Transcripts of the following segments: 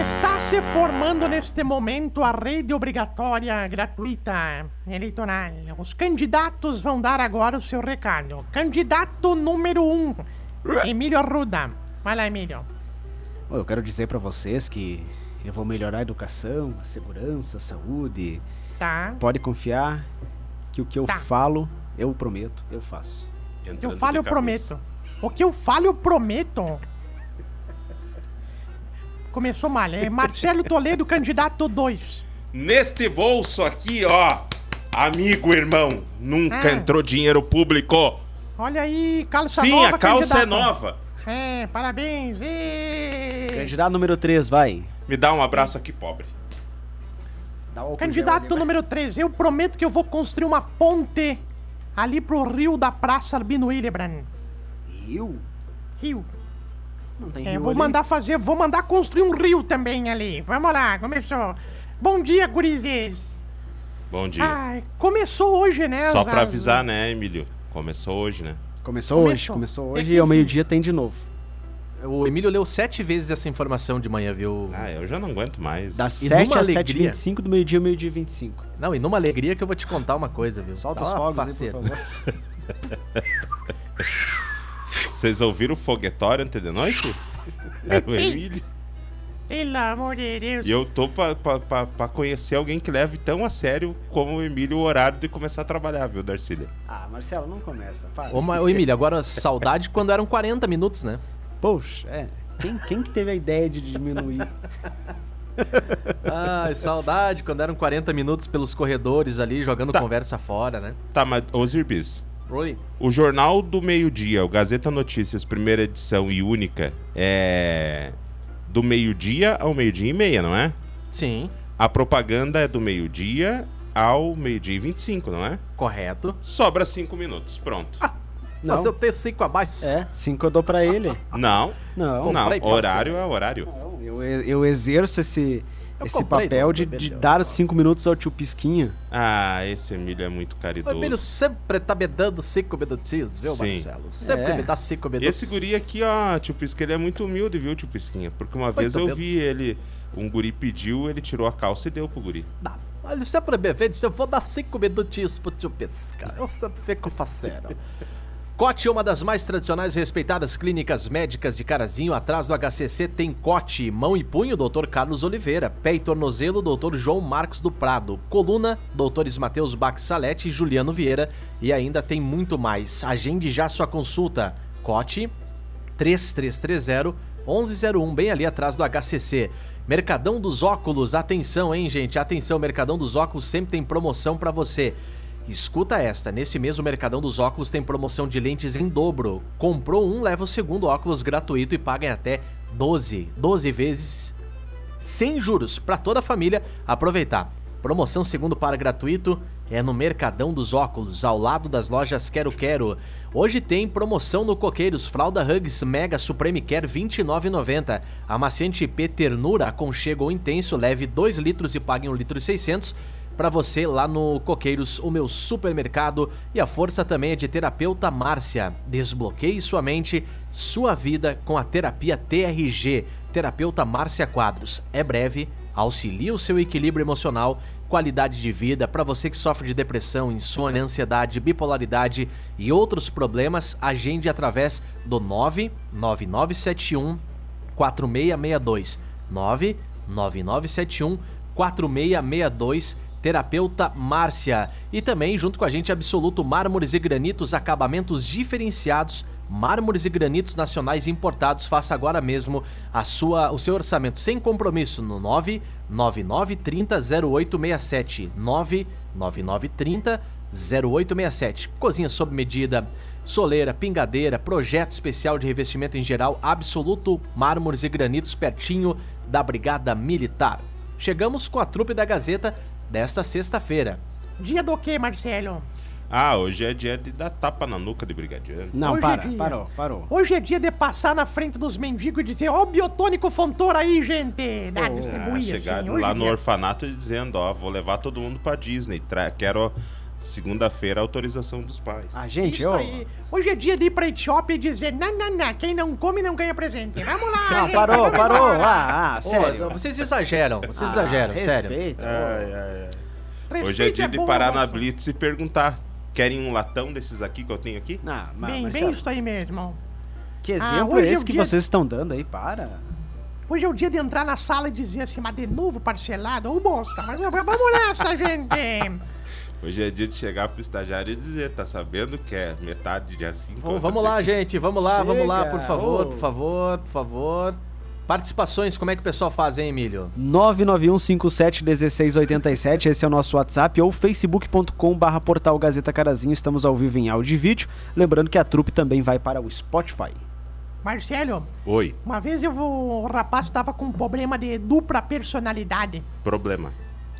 Está se formando neste momento a rede obrigatória gratuita eleitoral. Os candidatos vão dar agora o seu recado. Candidato número 1, um, Emílio Arruda. Vai lá, Emílio. Eu quero dizer para vocês que eu vou melhorar a educação, a segurança, a saúde. Tá. Pode confiar que o que eu tá. falo, eu prometo, eu faço. O que eu falo, eu prometo. O que eu falo, eu prometo. Começou mal. É Marcelo Toledo, candidato 2. Neste bolso aqui, ó. Amigo, irmão, nunca ah. entrou dinheiro público. Olha aí, calça Sim, nova. Sim, a calça candidato. é nova. É, parabéns. E... Candidato número 3, vai. Me dá um abraço aqui, pobre. Candidato número 3, eu prometo que eu vou construir uma ponte ali pro rio da Praça Albino Hildebrand. Rio? Rio. Não tem é, rio vou ali? mandar fazer, vou mandar construir um rio também ali. Vamos lá, começou. Bom dia, gurizes. Bom dia. Ai, começou hoje, né? Só pra avisar, né, Emílio? Começou hoje, né? Começou, começou. hoje, começou hoje e ao meio-dia tem de novo. O Emílio leu sete vezes essa informação de manhã, viu? Ah, eu já não aguento mais. Das 7 às 7h25 do meio-dia ao meio-dia 25. Não, e numa alegria que eu vou te contar uma coisa, viu? Solta os fogos aí, por favor. Vocês ouviram o foguetório antes de noite? Era o Emílio. Pelo amor de Deus. E eu tô pra, pra, pra, pra, conhecer alguém que leve tão a sério como o Emílio o horário de começar a trabalhar, viu, Darcília? Ah, Marcelo, não começa. Para. Ô, ô Emílio, agora saudade quando eram 40 minutos, né? Poxa, é. Quem, quem que teve a ideia de diminuir? Ai, saudade quando eram 40 minutos pelos corredores ali, jogando Tá. conversa fora, né? Tá, mas, ô Zirbis, Oi. o Jornal do Meio-Dia, o Gazeta Notícias, primeira edição e única, é do meio-dia ao meio-dia e meia, não é? Sim, A propaganda é do meio-dia ao meio-dia e 25, não é? correto. Sobra 5 minutos, pronto. Não. Mas eu tenho cinco abaixo. É, 5 eu dou pra ele. Não, Não, não, horário é horário. não. Eu, eu exerço esse, Eu esse papel de, de dar 5 minutos ao tio Pisquinha. Ah, esse Emílio é muito O caridoso. Emílio sempre tá me dando cinco minutinhos, viu, Sim. Marcelo? Sempre É. me dá cinco E minutos. esse guri aqui, ó, tio Pisca, ele é muito humilde, viu, tio Pisquinha? Porque uma vez eu Muito vi ele, um guri pediu, ele tirou a calça e deu pro guri. Dá. Olha, sempre me vende, eu vou dar cinco minutinhos pro tio Pisca. Eu sempre fico faceiro. Cote, uma das mais tradicionais e respeitadas clínicas médicas de Carazinho, atrás do HCC tem Cote, mão e punho, Dr. Carlos Oliveira, pé e tornozelo, Dr. João Marcos do Prado, coluna, Drs. Matheus Bax Salete e Juliano Vieira, e ainda tem muito mais. Agende já sua consulta. Cote 3330 1101, bem ali atrás do HCC. Mercadão dos Óculos, atenção, hein, gente? Atenção, Mercadão dos Óculos sempre tem promoção pra você. Escuta esta, nesse mês o Mercadão dos Óculos tem promoção de lentes em dobro. Comprou um, leva o segundo óculos gratuito e paga em até 12, 12 vezes sem juros para toda a família aproveitar. Promoção segundo par gratuito é no Mercadão dos Óculos, ao lado das lojas Quero Quero. Hoje tem promoção no Coqueiros Fralda Hugs Mega Supreme Care R$ 29,90. Amaciante IP Ternura Aconchego Intenso leve 2 litros e pague 1 litro e 600 para você lá no Coqueiros, o meu supermercado. E a força também é de terapeuta Márcia. Desbloqueie sua mente, sua vida com a terapia TRG. Terapeuta Márcia Quadros. É breve, auxilia o seu equilíbrio emocional, qualidade de vida para você que sofre de depressão, insônia, ansiedade, bipolaridade e outros problemas. Agende através do 99971 4662 99971 4662 Terapeuta Márcia. E também junto com a gente Absoluto Mármores e Granitos acabamentos diferenciados mármores e granitos nacionais importados. Faça agora mesmo a sua o seu orçamento sem compromisso no 99930 0867 99930 0867 cozinha sob medida soleira, pingadeira, projeto especial de revestimento em geral, absoluto mármores e granitos pertinho da Brigada Militar. Chegamos com a trupe da Gazeta desta sexta-feira. Dia do quê, Marcelo? Ah, hoje é dia de dar tapa na nuca de brigadiano. Não, Hoje é para, dia. parou, parou. Hoje é dia de passar na frente dos mendigos e dizer, ó, biotônico Fontoura aí, gente! Ah, Ah, distribuir, chegar assim. Hoje lá é no dia. orfanato e dizendo, ó, vou levar todo mundo pra Disney. Quero segunda-feira autorização dos pais. Ah, gente, Isso eu... aí. Hoje é dia de ir pra Etiópia e dizer, não, não, não, quem não come não ganha presente. Vamos lá! Não, gente, parou, vamos parou. embora. Ah, ah, Ô, sério. vocês exageram, vocês Ah, exageram, sério. respeita. Ai, ai, ai. Hoje é Respeite dia a de boa, parar na. Blitz e perguntar: querem um latão desses aqui que eu tenho aqui? Não, mas, Bem, Marcelo, bem isso aí mesmo. que Ah, exemplo hoje é é esse o que dia- vocês estão dando aí? Para. Hoje é o dia de entrar na sala e dizer assim, mas de novo parcelado? Ô, bosta, mas vamos nessa, gente! Hoje é dia de chegar pro estagiário e dizer: tá sabendo que é metade dia 5? Ô, vamos lá, gente, vamos lá, vamos lá, Chega, por favor, ô. por favor, por favor. Participações, como é que o pessoal faz, hein, Emílio? 991571687, esse é o nosso WhatsApp, ou facebook.com barra portal Gazeta Carazinho, estamos ao vivo em áudio e vídeo. Lembrando que a trupe também vai para o Spotify. Marcelo, Oi, uma vez eu vou, o rapaz tava com um problema de dupla personalidade. problema.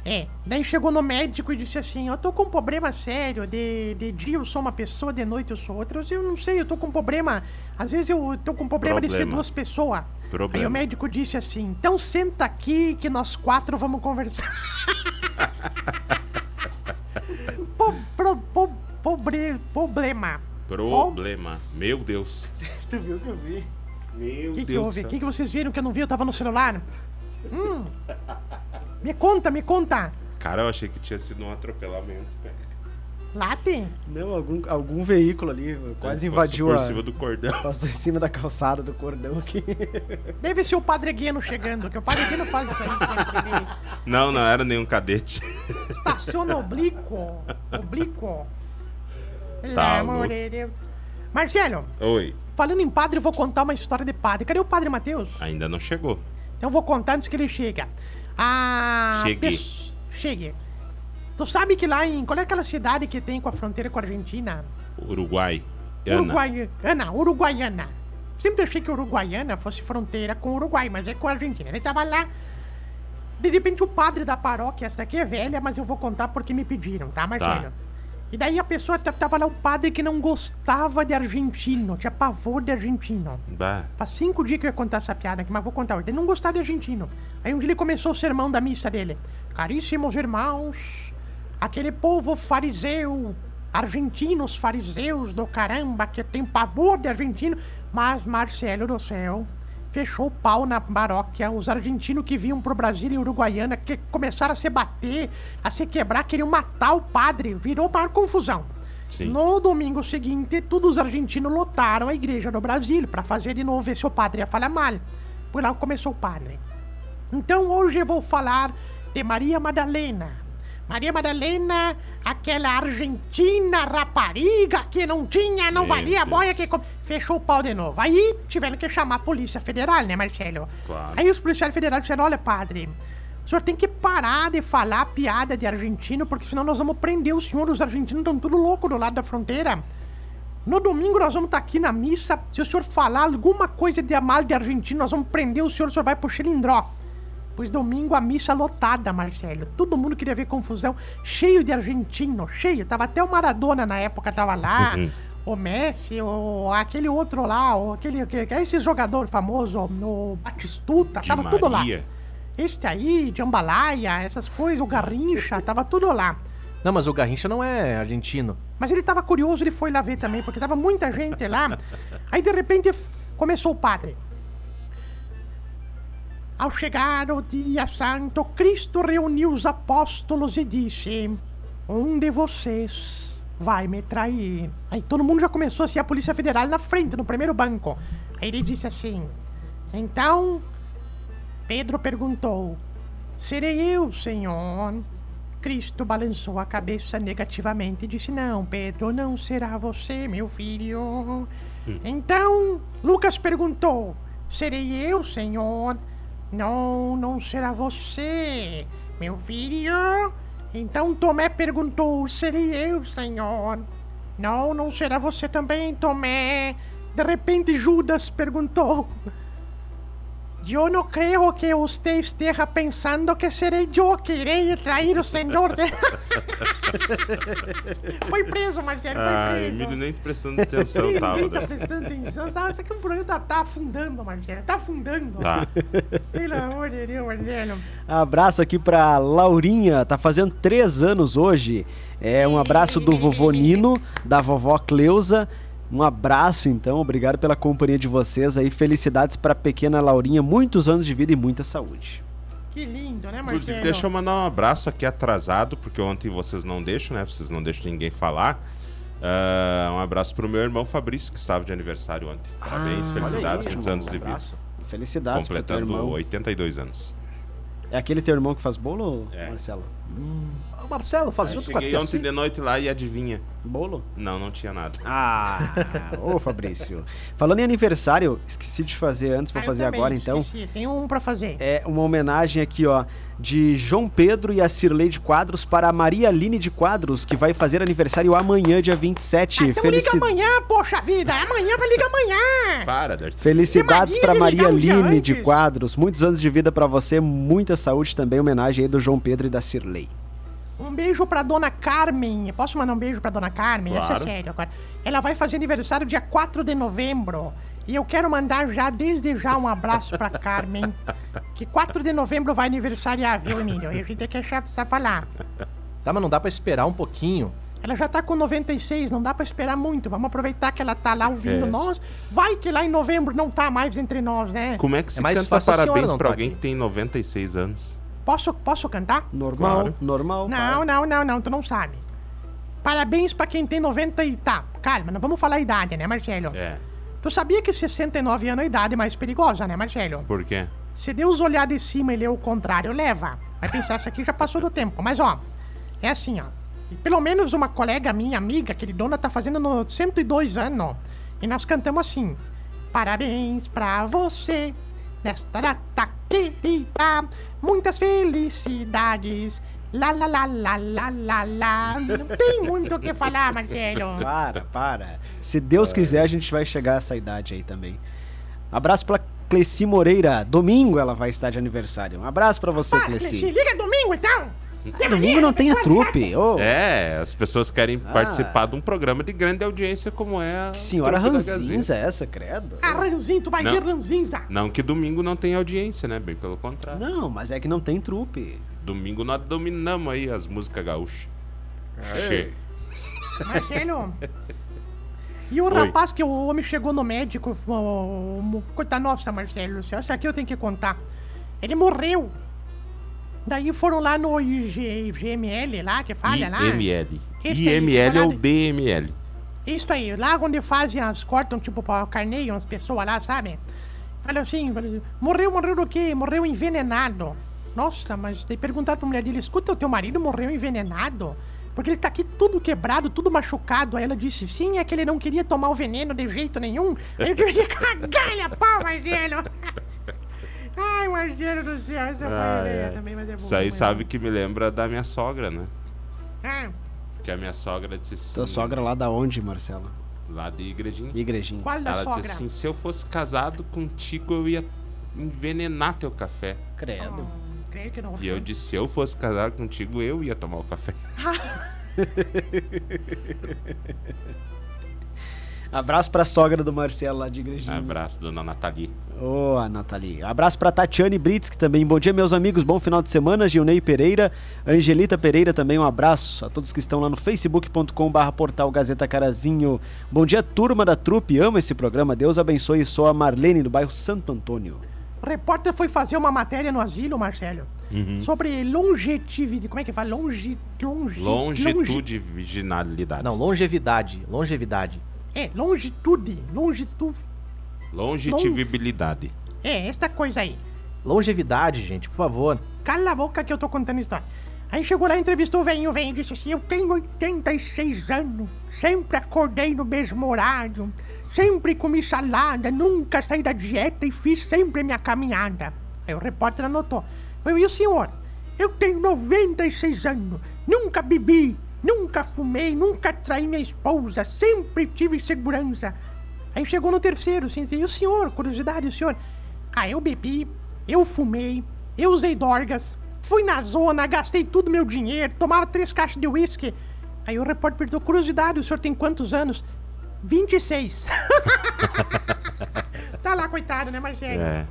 É, daí chegou no médico e disse assim, eu tô com um problema sério, de, de dia eu sou uma pessoa, de noite eu sou outra, eu não sei, eu tô com um problema, às vezes eu tô com um problema, de ser Problema. duas pessoas. Problema. Aí o médico disse assim, então senta aqui que nós quatro vamos conversar. po, pro, po, pobre, problema. Problema. Meu Deus. Tu viu que eu vi? Meu que, Deus. O que, que vocês viram que eu não vi? Eu tava no celular. Hum. Me conta, me conta. Cara, eu achei que tinha sido um atropelamento. Late? Não, algum, algum veículo ali quase Passou invadiu por a... cima do cordão. Passou em cima da calçada do cordão aqui. Deve ser o Padre Gueno chegando, que o Padre Gueno faz isso aí sempre. Ele Não, não era nenhum cadete. estaciona oblíquo. Oblíquo. Tá louco. de Deus. Marcelo, Oi, falando em padre, eu vou contar uma história de padre. Cadê o Padre Matheus? ainda não chegou. Então eu vou contar antes que ele chega. A Chegue. pes- Chegue. Tu sabe que lá em. Qual é aquela cidade que tem com a fronteira com a Argentina? Uruguai. Ana. Uruguaiana, Uruguaiana. Sempre achei que Uruguaiana fosse fronteira com o Uruguai, mas é com a Argentina. Ele tava lá. De repente o padre da paróquia, essa aqui é velha, mas eu vou contar porque me pediram, tá, Marcelo? E daí a pessoa tava lá, um padre que não gostava de argentino, tinha pavor de argentino. Bah. Faz cinco dias que eu ia contar essa piada aqui, mas vou contar hoje. Ele não gostava de argentino. Aí um dia ele começou o sermão da missa dele. Caríssimos irmãos, aquele povo fariseu, argentinos fariseus do caramba, que tem pavor de argentino, mas Marcelo do céu fechou o pau na paróquia. Os argentinos que vinham pro Brasil e Uruguaiana que começaram a se bater, a se quebrar, queriam matar o padre. Virou maior confusão. Sim. No domingo seguinte, todos os argentinos lotaram a igreja do Brasil para fazer de novo ver se o padre ia falar mal. Por lá começou o padre. Então hoje eu vou falar de Maria Madalena. Maria Madalena, aquela argentina rapariga que não tinha, não Meu valia a Deus. boia que fechou o pau de novo. Aí tiveram que chamar a polícia federal, né, Marcelo? Claro. Aí os policiais federais disseram: olha, padre, o senhor tem que parar de falar piada de argentino, porque senão nós vamos prender o senhor. Os argentinos estão tudo louco do lado da fronteira. No domingo nós vamos estar aqui na missa. Se o senhor falar alguma coisa de mal de argentino, nós vamos prender o senhor, o senhor vai pro Xilindró. Pois domingo a missa lotada, Marcelo. Todo mundo queria ver confusão. Cheio de argentino, cheio. Tava até o Maradona na época, tava lá. O Messi, o, aquele outro lá, o, aquele, que, que é esse jogador famoso, o Batistuta, De tava tudo lá. Maria. Este aí, Jambalaya, essas coisas, o Garrincha, tava tudo lá. Não, mas o Garrincha não é argentino. Mas ele tava curioso, ele foi lá ver também, porque tava muita gente lá. Aí de repente começou o padre. Ao chegar o dia santo, Cristo reuniu os apóstolos e disse: Um de vocês vai me trair. Aí todo mundo já começou assim, a Polícia Federal na frente, no primeiro banco. Aí ele disse assim: Então, Pedro perguntou: Serei eu, Senhor? Cristo balançou a cabeça negativamente e disse: Não, Pedro, não será você, meu filho. Então, Lucas perguntou: Serei eu, Senhor? Não, não será você, meu filho. Então Tomé perguntou: Serei eu, Senhor? Não, não será você também, Tomé. De repente Judas perguntou: Eu não creio que você esteja pensando que serei eu que irei trair o senhor. foi preso, Marcelo, foi Ah, preso. Emílio nem prestando atenção tava. Ninguém tá prestando atenção. Sabe, é um programa tá, tá afundando, Marcelo. Tá afundando. Tá. Pelo amor de Deus, Marcelo. Abraço aqui pra Laurinha, tá fazendo três anos hoje. É um abraço do vovô Nino, da vovó Cleusa. Um abraço então, obrigado pela companhia de vocês aí. Felicidades pra pequena Laurinha, muitos anos de vida e muita saúde. Que lindo, né, Inclusive, Marcelo? deixa eu mandar um abraço aqui atrasado, porque ontem vocês não deixam, né? Vocês não deixam ninguém falar. Ah, um abraço pro meu irmão Fabrício, que estava de aniversário ontem. Parabéns, Ah, felicidades, aí, muitos irmão, anos de vida. Abraço. Felicidades Completando irmão. 82 anos. É aquele teu irmão que faz bolo, É. Marcelo? Ô, Marcelo, faz Aí junto com a cheguei tia ontem de noite lá e adivinha? Bolo? Não, não tinha nada. Ah, ô Fabrício. Falando em aniversário, esqueci de fazer antes, vou Ah, fazer agora então. Esqueci, tem um pra fazer. É uma homenagem aqui, ó, de João Pedro e a Cirlei de Quadros para a Maria Aline de Quadros, que vai fazer aniversário amanhã, dia 27. Ah, então Felici- liga amanhã, poxa vida. Amanhã vai ligar amanhã. Para, Darcy. Felicidades para Maria Aline de. Quadros. Muitos anos de vida para você, muita saúde também. Homenagem aí do João Pedro e da Cirlei. Um beijo pra dona Carmen. Posso mandar um beijo pra dona Carmen? Essa é Claro. sério agora. Ela vai fazer aniversário dia 4 de novembro. E eu quero mandar já, desde já, um abraço pra Carmen. Que 4 de novembro vai aniversariar, viu, Emílio? E a gente tem que achar, precisa falar. Tá, mas não dá pra esperar um pouquinho. Ela já tá com 96, não dá pra esperar muito. Vamos aproveitar que ela tá lá ouvindo É. nós. Vai que lá em novembro não tá mais entre nós, né? Como é que se mais canta parabéns pra tá alguém aqui. que tem 96 anos? Posso, posso cantar? Normal, Claro. normal. Não, não, não, não, tu não sabe. Parabéns pra quem tem 90 e tá. Calma, não vamos falar a idade, né, Marcelo? É. Tu sabia que 69 anos é a idade mais perigosa, né, Marcelo? Por quê? Se Deus olhar de cima e ler o contrário, leva. Vai pensar, isso aqui já passou do tempo. Mas, ó, é assim, ó. E pelo menos uma colega minha, amiga, queridona, tá fazendo no 102 anos. E nós cantamos assim. Parabéns pra você, nesta data querida. Muitas felicidades. Lá, lá, lá, lá, lá, lá, lá. Não tem muito o que falar, Marcelo. Para, para. Se Deus quiser, a gente vai chegar a essa idade aí também. Abraço pra Cleci Moreira. Domingo ela vai estar de aniversário. Um abraço pra você, Ah, Cleci. se liga domingo, então. Domingo não tem a trupe. Ô, É, as pessoas querem Ah. participar de um programa de grande audiência como é a que senhora ranzinza é essa, credo? Ah, Ranzinho, tu vai Não. ver Ranzinza. Não que domingo não tem audiência, né? Bem pelo contrário. Não, mas é que não tem trupe. Domingo nós dominamos aí as músicas gaúchas. Che. Marcelo. E o Oi. rapaz que o homem chegou no médico, o, o, coisa nossa, Marcelo, essa aqui eu tenho que contar. Ele morreu. Daí foram lá no IG, IGML lá, que falha lá. IML. Esse aí, IML ou falado- DML? Isso aí, lá onde fazem as, cortam tipo pra carneio umas pessoas lá, sabe? Fala assim, morreu, morreu do quê? Morreu envenenado. Nossa, mas daí perguntaram pra mulher dele, escuta, o teu marido morreu envenenado? Porque ele tá aqui tudo quebrado, tudo machucado. Aí ela disse, sim, é que ele não queria tomar o veneno de jeito nenhum. Aí eu tive que cagar a pau, Marcelo. Ai, Marcelo do céu, essa foi Ah, feia é. também, mas é boa. Isso aí é sabe que me lembra da minha sogra, né? Ah, Que a minha sogra disse assim. Tua sogra lá da onde, Marcelo? Lá de igrejinha. Igrejinha. qual da Ela sogra? disse assim: se eu fosse casado contigo, eu ia envenenar teu café. Credo. Hum, creio que não. E eu disse: se eu fosse casado contigo, eu ia tomar o café. Abraço pra sogra do Marcelo lá de Igrejinha. Abraço, dona Nathalie. Ô, a Nathalie. Abraço pra Tatiane Brits, que também. Bom dia, meus amigos. Bom final de semana. Gilney Pereira. Angelita Pereira também. Um abraço a todos que estão lá no facebook.com/barra portal Gazeta Carazinho. Bom dia, turma da trupe. Amo esse programa. Deus abençoe. Sou a Marlene, do bairro Santo Antônio. O repórter foi fazer uma matéria no asilo, Marcelo, Uhum. sobre longevidade. Como é que fala? Longe, longe, e virginalidade. Não, longevidade. Longevidade. É, longitude. Longitud. Longitivibilidade. É, esta coisa aí. Longevidade, gente, por favor. Cala a boca que eu tô contando história. Aí chegou lá, entrevistou o velhinho, o velhinho disse assim, eu tenho 86 anos, sempre acordei no mesmo horário, sempre comi salada, nunca saí da dieta e fiz sempre minha caminhada. Aí o repórter anotou. Falei, e o senhor? Eu tenho 96 anos, nunca bebi, nunca fumei, nunca traí minha esposa, sempre tive segurança. Aí chegou no terceiro, assim, assim, e o senhor, curiosidade, o senhor? Ah, eu bebi, eu fumei, eu usei dorgas, fui na zona, gastei tudo meu dinheiro, tomava três caixas de uísque. Aí o repórter perguntou, curiosidade, o senhor tem quantos anos? 26. tá lá, coitado, né, Marcelo? É.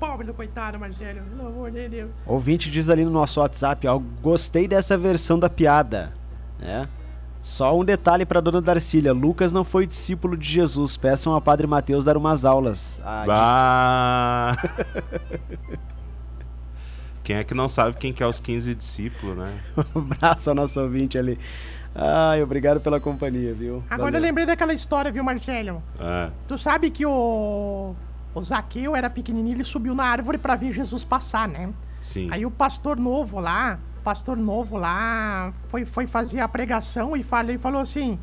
Pobre do coitado, Marcelo. Pelo amor de Deus. Ouvinte diz ali no nosso WhatsApp, ó, gostei dessa versão da piada. É. Só um detalhe pra dona Darcília, Lucas não foi discípulo de Jesus, peçam a Padre Mateus dar umas aulas. Ah, Bah. Quem é que não sabe quem que é os 15 discípulos, né? Um abraço ao nosso ouvinte ali. Ai, obrigado pela companhia, viu? Agora eu Valeu. lembrei daquela história, viu, Marcelo? É. Tu sabe que o, o Zaqueu era pequenininho, ele subiu na árvore pra ver Jesus passar, né? Sim. Aí o pastor novo lá, pastor novo lá, foi, foi fazer a pregação e falou, e falou assim: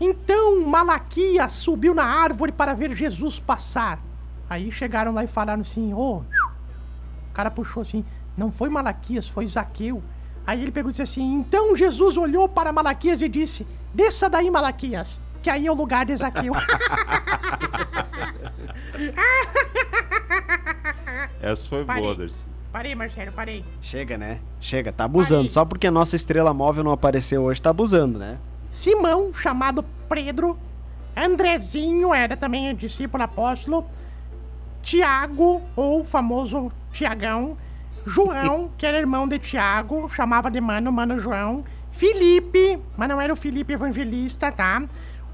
Então Malaquias subiu na árvore para ver Jesus passar. Aí chegaram lá e falaram assim: Ô, o cara puxou assim: Não foi Malaquias, foi Zaqueu. Aí ele pegou e disse assim: Então Jesus olhou para Malaquias e disse: Desça daí, Malaquias, que aí é o lugar de Zaqueu. Essa foi Parei. boa, Darcy. Parei, Marcelo, parei. Chega, né? Chega, tá abusando. Aí. Só porque a nossa estrela móvel não apareceu hoje, tá abusando, né? Simão, chamado Pedro, Andrezinho, era também discípulo apóstolo, Tiago, ou famoso Tiagão, João, que era irmão de Tiago, chamava de mano, mano João, Felipe, mas não era o Felipe evangelista, tá?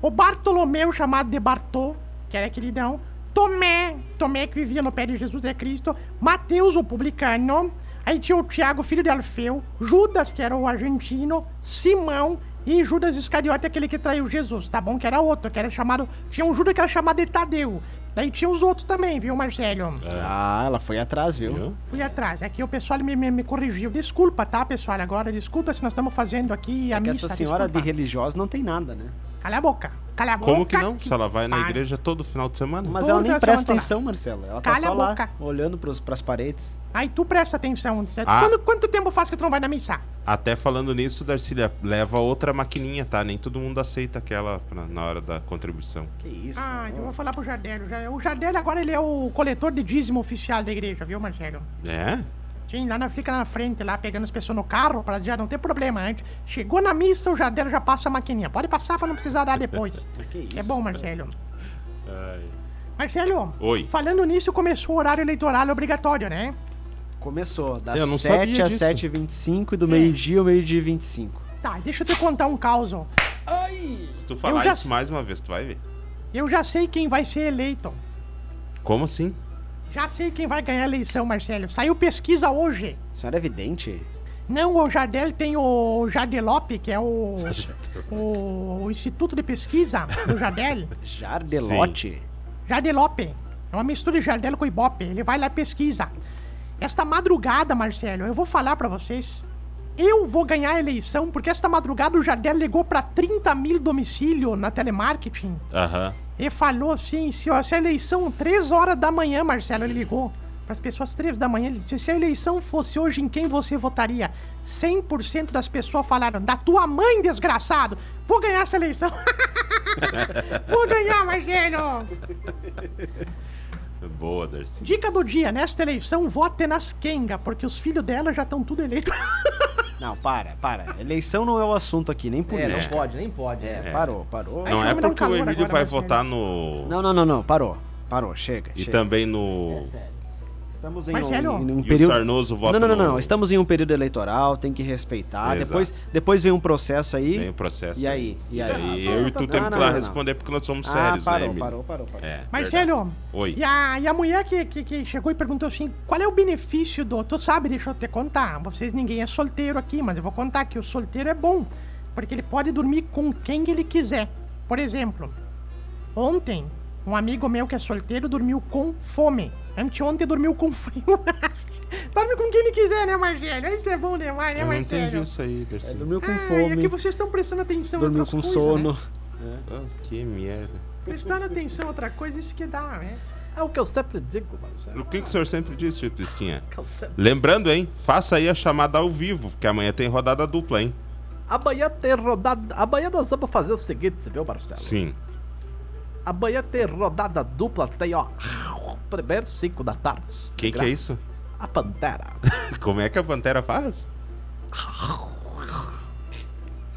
O Bartolomeu, chamado de Bartô, que era queridão, Tomé, Tomé que vivia no pé de Jesus é Cristo, Mateus, o publicano, aí tinha o Tiago, filho de Alfeu, Judas, que era o argentino, Simão e Judas Iscariote, aquele que traiu Jesus, tá bom? Que era outro, que era chamado. Tinha um Judas que era chamado de Tadeu. Daí tinha os outros também, viu, Marcelo? Ah, ela foi atrás, viu? Viu? Fui atrás. Aqui o pessoal me, me, me corrigiu. Desculpa, tá, pessoal? Agora, desculpa se nós estamos fazendo aqui a É que missa. essa senhora desculpa. de religiosa não tem nada, né? Cala a boca. Cala a boca. Como que não? Se ela vai na igreja todo final de semana? Mas ela nem presta atenção, Marcelo. Ela tá Cala só a lá, boca. olhando pros, pras paredes. Aí tu presta atenção. Ah. Quando- quanto tempo faz que tu não vai na missa? Até falando nisso, Darcília, leva outra maquininha, tá? Nem todo mundo aceita aquela pra- na hora da contribuição. Que isso? Ah, então eu vou falar pro Jardel. Já- O Jardel agora ele é o coletor de dízimo oficial da igreja, viu, Marcelo? É? Sim, lá na, fica na frente, lá pegando as pessoas no carro, pra já não ter problema antes. Chegou na missa, o Jardel já passa a maquininha. Pode passar pra não precisar dar depois. Que isso? É bom, Marcelo. Ai. Marcelo, Oi. falando nisso, começou o horário eleitoral obrigatório, né? Começou das Eu não 7 sabia às disso. 7h25 e do meio-dia ao meio-dia e 25. Tá, deixa eu te contar um caos. Se tu falar já isso mais uma vez, tu vai ver. Eu já sei quem vai ser eleito. Como assim? Já sei quem vai ganhar a eleição, Marcelo. Saiu pesquisa hoje. A senhora é vidente? Não, o Jardel tem o Jardelope, que é o, o, o Instituto de Pesquisa do Jardel. Jardelote? Jardelope. É uma mistura de Jardel com Ibope. Ele vai lá e pesquisa. Esta madrugada, Marcelo, eu vou falar pra vocês. Eu vou ganhar a eleição porque esta madrugada o Jardel ligou pra 30 mil domicílio na telemarketing Aham. E falou assim: se a eleição, 3 horas da manhã, Marcelo, ele ligou para as pessoas 3 da manhã. Ele disse: se a eleição fosse hoje, em quem você votaria? 100% das pessoas falaram: da tua mãe, desgraçado! Vou ganhar essa eleição! vou ganhar, Marcelo! Boa, Darcy. Dica do dia: nesta eleição, vote nas Kenga, porque os filhos dela já estão tudo eleitos. Não, para, para. Eleição não é o assunto aqui, nem É, política. não pode, nem pode. É, né? parou, parou. Ai, Não é um porque o Emílio vai votar no. Não, não, não, não, parou. Parou, chega. E chega. também no. É sério. Estamos em Marcelo? um, em um E o período. Sarnoso vota não, não, não, no- não. Estamos em um período eleitoral, tem que respeitar. Exato. Depois, depois vem um processo aí. Tem o processo. E aí? E aí? Daí Ah, eu e tá, tu tá, temos não, que lá não, não. responder porque nós somos ah, sérios, parou, né, Emílio? parou, parou, parou. É. Marcelo, verdade. Oi. E a, e a mulher que, que, que chegou e perguntou assim: qual é o benefício do. Tu sabe, deixa eu te contar. Vocês, ninguém é solteiro aqui, mas eu vou contar que o solteiro é bom. Porque ele pode dormir com quem ele quiser. Por exemplo, ontem, um amigo meu que é solteiro dormiu com fome. Anteontem dormiu com frio. Dorme com quem ele quiser, né, Marcelo? Isso é bom demais, né, Eu não Marcelo? entendi isso aí, Darcy. É, dormiu com Ah, fome, é que vocês estão prestando atenção dormiu outras com coisas, sono. Né? Ah, que merda. Prestando atenção em outra coisa, isso que dá, né? É o que eu sempre digo, Marcelo. O que, que o senhor sempre diz? Que eu sempre- Lembrando, hein? Faça aí a chamada ao vivo, porque amanhã tem rodada dupla, hein? Amanhã tem rodada. Amanhã nós vamos fazer o seguinte, você viu, Marcelo? Sim. Amanhã tem rodada dupla, tem ó. Primeiro, 5 da tarde. de Quem que é isso? A Pantera. Como é que a Pantera faz?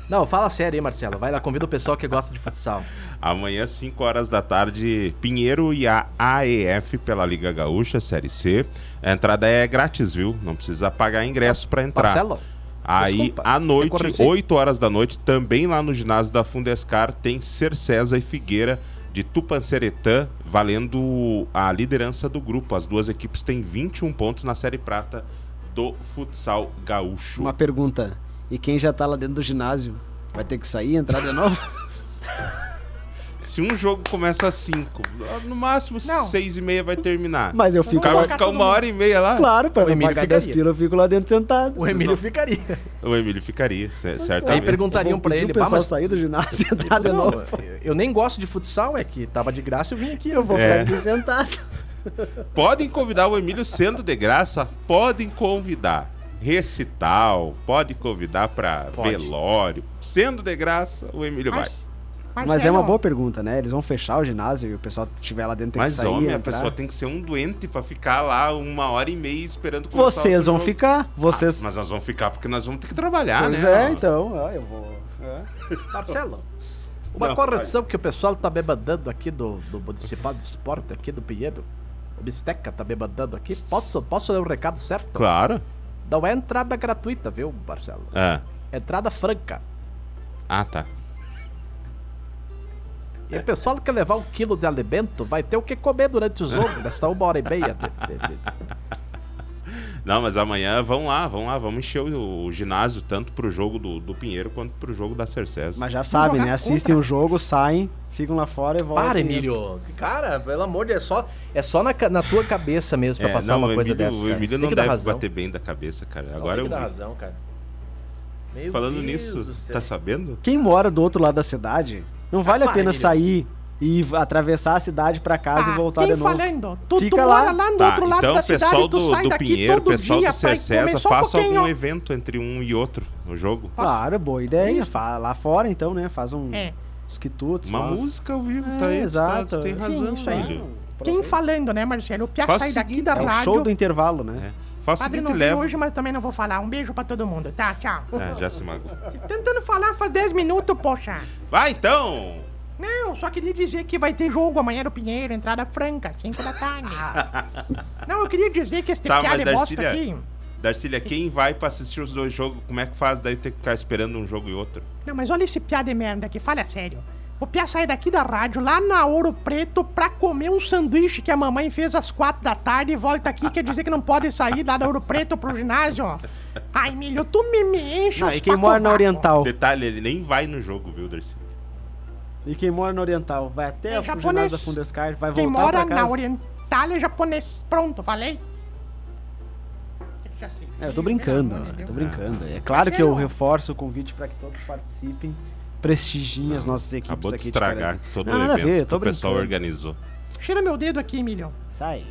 Não, fala sério aí, Marcelo. Vai lá, convida o pessoal que gosta de futsal. Amanhã, 5 horas da tarde, Pinheiro e a AEF pela Liga Gaúcha, Série C. A entrada é grátis, viu? Não precisa pagar ingresso pra entrar. Marcelo? Aí, Desculpa, à noite, decorreci. 8 horas da noite, também lá no ginásio da Fundescar, tem Cercesa e Figueira de Tupanceretã, valendo a liderança do grupo. As duas equipes têm 21 pontos na Série Prata do futsal gaúcho. Uma pergunta. E quem já tá lá dentro do ginásio? Vai ter que sair, entrar de novo? Se um jogo começa às 5, no máximo Não. 6 e meia vai terminar. Mas eu O fico cara lá. vai ficar uma hora e meia lá. Claro, pra O não Emílio pagar 10 ficaria. pila, eu fico lá dentro sentado. O Emílio ficaria. O Emílio ficaria, cer- Aí certamente. perguntariam pra ele, o "Bah, pessoal mas sair do ginásio e entrar de Não, novo. eu- nem gosto de futsal, é que tava de graça eu vim aqui. Eu vou É. ficar aqui sentado. Podem convidar o Emílio sendo de graça, podem convidar. Recital, pode convidar pra Pode. velório. Sendo de graça, o Emílio vai. Mas, Mas é uma Marcelo, boa pergunta, né? Eles vão fechar o ginásio e o pessoal que estiver lá dentro tem Mas, que sair. homem, a pessoa tem que ser um doente pra ficar lá uma hora e meia esperando começar Vocês vão jogo. ficar. Vocês. Ah, mas nós vamos ficar porque nós vamos ter que trabalhar, pois né? é, então. ó, eu vou. é. Marcelo, uma Não, correção que o pessoal tá me mandando aqui do, do Municipal de Esporte, aqui do Pinheiro. O Bisteca tá me mandando aqui. Posso, posso ler o recado certo? Claro. Não é entrada gratuita, viu, Marcelo? É. É entrada franca. Ah, tá. E o pessoal que levar um quilo de alimento vai ter o que comer durante o jogo, nessa uma hora e meia. de- de- de- Não, mas amanhã vão lá, vão lá, vamos encher o, o ginásio tanto pro jogo do, do Pinheiro quanto pro jogo da Cercesa. Mas já sabem, né? Assistem o jogo, saem, ficam lá fora e voltam. Para, Emílio. Cara, pelo amor de Deus, é só, é só na, na tua cabeça mesmo pra É, passar não, uma o coisa Emílio, dessa. o cara. Emílio Tem não dar deve razão. bater bem da cabeça, cara. Não, Agora tem eu que dar vi. razão, cara. Meu Falando Deus nisso, tá sabendo? Quem mora do outro lado da cidade, não vale a para, pena sair e atravessar a cidade pra casa e Ah, voltar quem de novo. falando? Tu, Fica tu lá. mora lá no Tá, outro lado então da o cidade pessoal tu do, sai do daqui Pinheiro, o todo pessoal dia do Cercesa, um faça pouquinho. algum evento entre um e outro no jogo. Claro, boa ideia. Lá fora, então, né? Faz um, É. uns quitutes. Uma uns- música ao vivo, É, tá aí, exato. tá, tem Sim, razão, isso aí. Quem falando, né, Marcelo? O Pia Faz sai o daqui da É o rádio. show do intervalo, né? É. Faz o Padre não leva. hoje, mas também não vou falar. Um beijo pra todo mundo, tá? Tchau. É, já se magoou. Tentando falar faz 10 minutos, poxa. Vai então! Não, só queria dizer que vai ter jogo amanhã no Pinheiro, entrada franca, 5 da tarde. não, eu queria dizer que esse Tá, piada é bosta aqui. Darcília, quem vai pra assistir os dois jogos, como é que faz daí ter que ficar esperando um jogo e outro? Não, mas olha esse piada de merda aqui, fala sério. O Pia sai daqui da rádio, lá na Ouro Preto, pra comer um sanduíche que a mamãe fez às quatro da tarde e volta aqui, quer dizer que não pode sair lá da Ouro Preto pro ginásio, ó. Ai, milho, tu me, me enche Não, e quem mora na. Oriental? Detalhe, ele nem vai no jogo, viu, Darcília? E quem mora na Oriental? Vai até É o japonês. ginásio da Fundescar, vai Quem voltar mora pra casa. na Oriental é japonês. Pronto, falei? É, eu tô brincando, eu tô brincando. É claro que eu reforço o convite pra que todos participem, prestigiem as nossas equipes Acabou de aqui estragar Carazinho. todo Não, o nada a evento ver, que o pessoal organizou. Cheira meu dedo aqui, Emílio. Sai.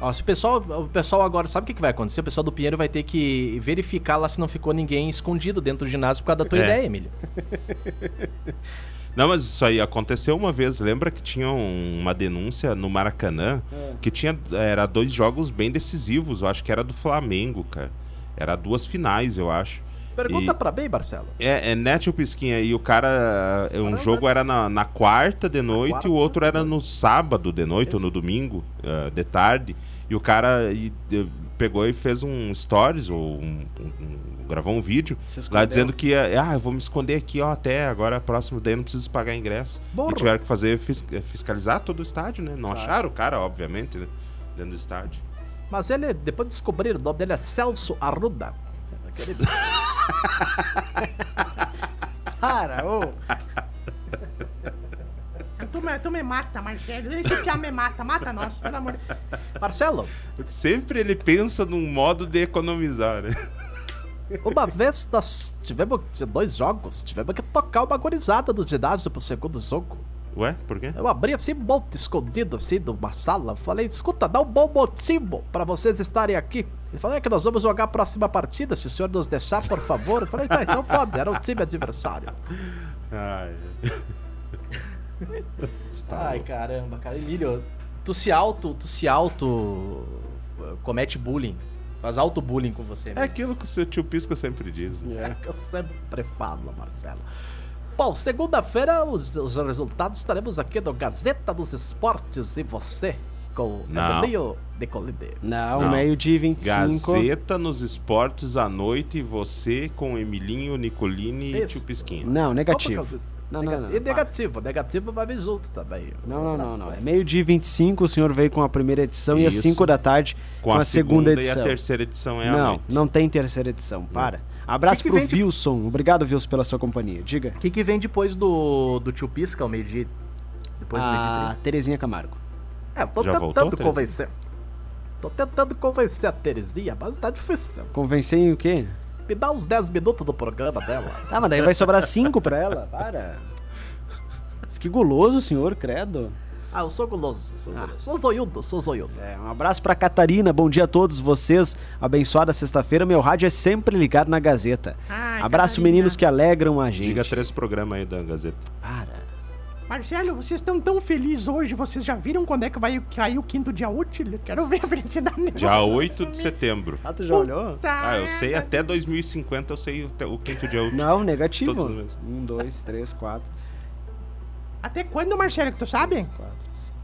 Ó, se o pessoal, o pessoal agora sabe o que, que vai acontecer? O pessoal do Pinheiro vai ter que verificar lá se não ficou ninguém escondido dentro do ginásio por causa da tua É. ideia, Emílio. Não, mas isso aí aconteceu uma vez. Lembra que tinha um- uma denúncia no Maracanã que tinha era dois jogos bem decisivos. Eu acho que era do Flamengo, cara. Era duas finais, eu acho. Pergunta E- pra bem, Marcelo. É, é net o pisquinha. E o cara. é, Um Caramba, jogo era na, na quarta de noite quarta e o outro de era noite. no sábado de noite ou no domingo eh, de tarde. E o cara e, eh, pegou e fez um stories ou um- um- gravou um vídeo lá dizendo que ia, ah, eu vou me esconder aqui ó, até agora próximo daí não preciso pagar ingresso. Borro. E tiveram que fazer fis- fiscalizar todo o estádio, né? Não Claro. acharam o cara, obviamente, né? dentro do estádio. Mas ele, depois descobriram, o nome dele é Celso Arruda. Aquele- Para, ô. Tu me, tu me mata, Marcelo. Esse Pia me mata, mata nós, pelo amor de Marcelo, Sempre ele pensa num modo de economizar, né? uma vez nós tivemos dois jogos, tivemos que tocar uma gorizada do ginásio pro segundo jogo. Ué, por quê? Eu abri assim um monte escondido assim numa sala. Falei, escuta, dá um bom motivo pra vocês estarem aqui. Ele falou, é que nós vamos jogar a próxima partida, se o senhor nos deixar, por favor. Eu falei, tá, então pode, era o time adversário. Ai. Ai, caramba, cara, Emílio. Tu se auto, tu se auto uh, comete bullying. Faz auto-bullying com você. É mesmo. aquilo que o seu tio Pisca sempre diz. É que eu sempre falo, Marcelo. Bom, segunda-feira os, os resultados estaremos aqui no Gazeta dos Esportes e você com o Não. Evelio de Colide. Não, Não. meio-dia e 25. Gazeta nos esportes à noite e você com Emilinho, Nicolini e Isso. tio Pisquinha. Não, negativo. Não, não, não, E negativo, negativo vai vir junto também. Não, não, não, não. É meio-dia e 25, o senhor veio com a primeira edição e às Isso. 5 da tarde com, a, segunda, e edição. a terceira edição é não, noite. não tem terceira edição. Para. Abraço Que que pro vem de- Wilson. Obrigado, Wilson, pela sua companhia. Diga. O que, que vem depois do, do tio Pisca, ao meio-dia? Depois do meio-dia. A trinta? Terezinha Camargo. É, eu tô Já voltou, tentando Terezinha? convencer. Tô tentando convencer a Terezinha, mas tá difícil. Convencer em o quê? Me dá uns 10 minutos do programa dela. Ah, mas daí vai sobrar 5 pra ela. Para. Que guloso, senhor, credo. Ah, eu sou guloso, eu sou Ah. guloso. Sou zoiudo, sou zoiudo. É, um abraço pra Catarina, bom dia a todos vocês. Abençoada sexta-feira, meu rádio é sempre ligado na Gazeta. Ai, Abraço, Catarina. meninos que alegram a gente. Diga três programas aí da Gazeta. Para. Marcelo, vocês estão tão felizes hoje. Vocês já viram quando é que vai cair o quinto dia útil? Eu quero ver a felicidade. Dia 8 de setembro. Ah, tu já olhou? Ah, eu sei até 2050, eu sei o, quinto dia útil. Não, negativo. Um, dois, três, quatro, Até quando, Marcelo, que tu sabe? quatro.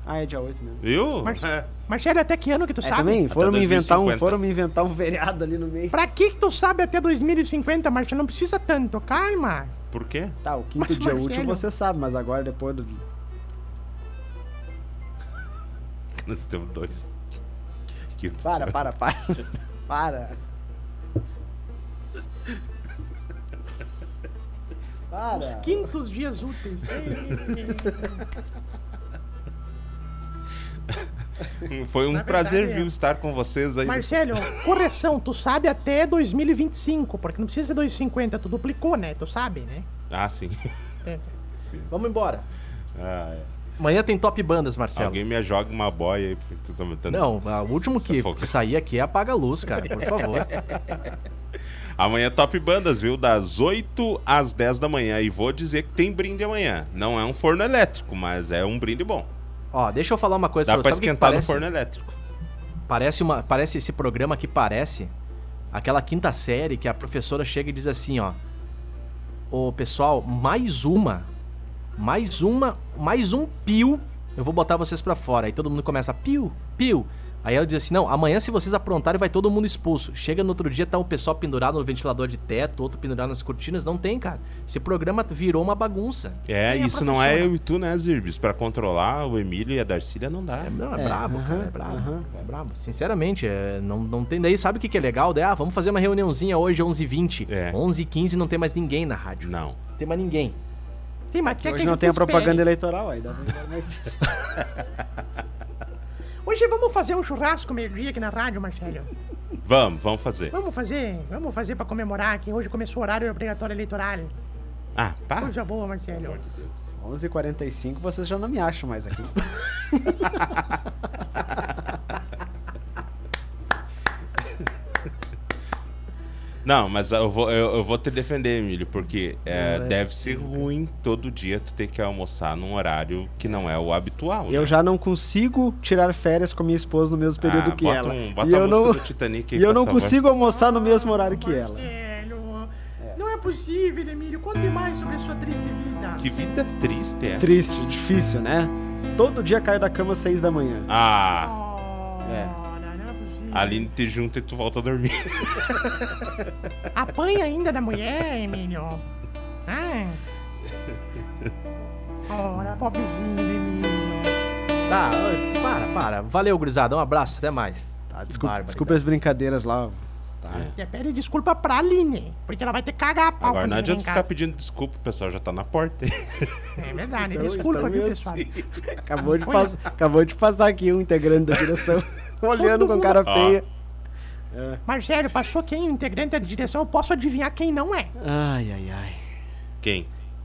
Ah, é dia 8 mesmo. Viu? Mas- É. Marcelo, até que ano que tu É, sabe? também, foram me, inventar um, 2050. foram me inventar um feriado ali no meio. Pra que que tu sabe até 2050, Marcelo? Não precisa tanto, calma. Por quê? Tá, o quinto Mas, dia Marcelo- útil você sabe, mas agora depois do. Nós temos dois. Quinto Para, dia. para, para. para. Para. Os quintos dias úteis. Foi um Na prazer, verdade, viu, estar com vocês aí. Marcelo, correção, tu sabe até 2025, porque não precisa ser 2050, tu duplicou, né? Tu sabe, né? Ah, sim. É. Sim. Vamos embora. Ah, é. Amanhã tem top bandas, Marcelo. Alguém me joga uma boia aí, porque tu tá metendo. Não, o último que, que sair aqui é apaga a luz, cara, por favor. Amanhã é Top Bandas, viu? Das 8 às 10 da manhã. E vou dizer que tem brinde amanhã. Não é um forno elétrico, mas é um brinde bom. Ó, deixa eu falar uma coisa Dá pra pra esquentar no forno elétrico. Parece uma, parece esse programa que parece aquela quinta série que a professora chega e diz assim, ó: "Ô, pessoal, mais uma, mais uma, mais um pio, eu vou botar vocês pra fora". Aí todo mundo começa pio, pio. Aí ela diz assim: "Não, amanhã se vocês aprontarem vai todo mundo expulso". Chega no outro dia tá um pessoal pendurado no ventilador de teto, outro pendurado nas cortinas, não tem, cara. Esse programa virou uma bagunça. É, Quem é isso não é eu e tu, né, Zirbis? Pra controlar o Emílio e a Darcília não dá. É, não, é, É, brabo, cara, aham, é brabo. aham. É brabo. Sinceramente, é, não, não tem. Daí sabe o que, que é legal? Daí, ah, vamos fazer uma reuniãozinha hoje, 11h20. É. 11h15 não tem mais ninguém na rádio. Não. Não tem mais ninguém. Sim, mas quer que Hoje a não gente tem a propaganda eleitoral aí, dá pra mais. Hoje vamos fazer um churrasco meio-dia aqui na rádio, Marcelo. Vamos, vamos fazer. Vamos fazer, vamos fazer pra comemorar que hoje começou o horário obrigatório eleitoral. Ah, pá. Coisa boa, Marcelo. 11h45 vocês já não me acham mais aqui. Não, mas eu vou, eu, eu vou te defender, Emílio, porque é, é deve ser ruim todo dia tu ter que almoçar num horário que não é o habitual. Eu né? já não consigo tirar férias com minha esposa no mesmo período Ah, que bota ela. um- bota e a eu música não, do Titanic aí, e eu não consigo almoçar no mesmo horário que ela. Marcelo, não é possível, Emílio. Conte mais sobre a sua triste vida. Que vida triste é essa? Triste, difícil, né? Todo dia caio da cama às 6 da manhã. Ah, É. a Aline te junta e tu volta a dormir. Apanha ainda da mulher, Emílio. Ah. Ora, pobrezinho, Emílio. Tá, para, para. Valeu, gurizada. Um abraço, até mais. Tá, desculpa, desculpa as brincadeiras lá. Tá. É. E pede desculpa pra Aline, porque ela vai ter que cagar a pau Agora não adianta ficar pedindo desculpa, o pessoal já tá na porta. É verdade, Então, desculpa, viu, pessoal? Acabou, de Foi. pas- acabou de passar aqui um integrante da direção, olhando com cara Ó. feia. Marcelo, passou quem? O integrante da direção, eu posso adivinhar quem não é. Ai, ai, ai. Quem?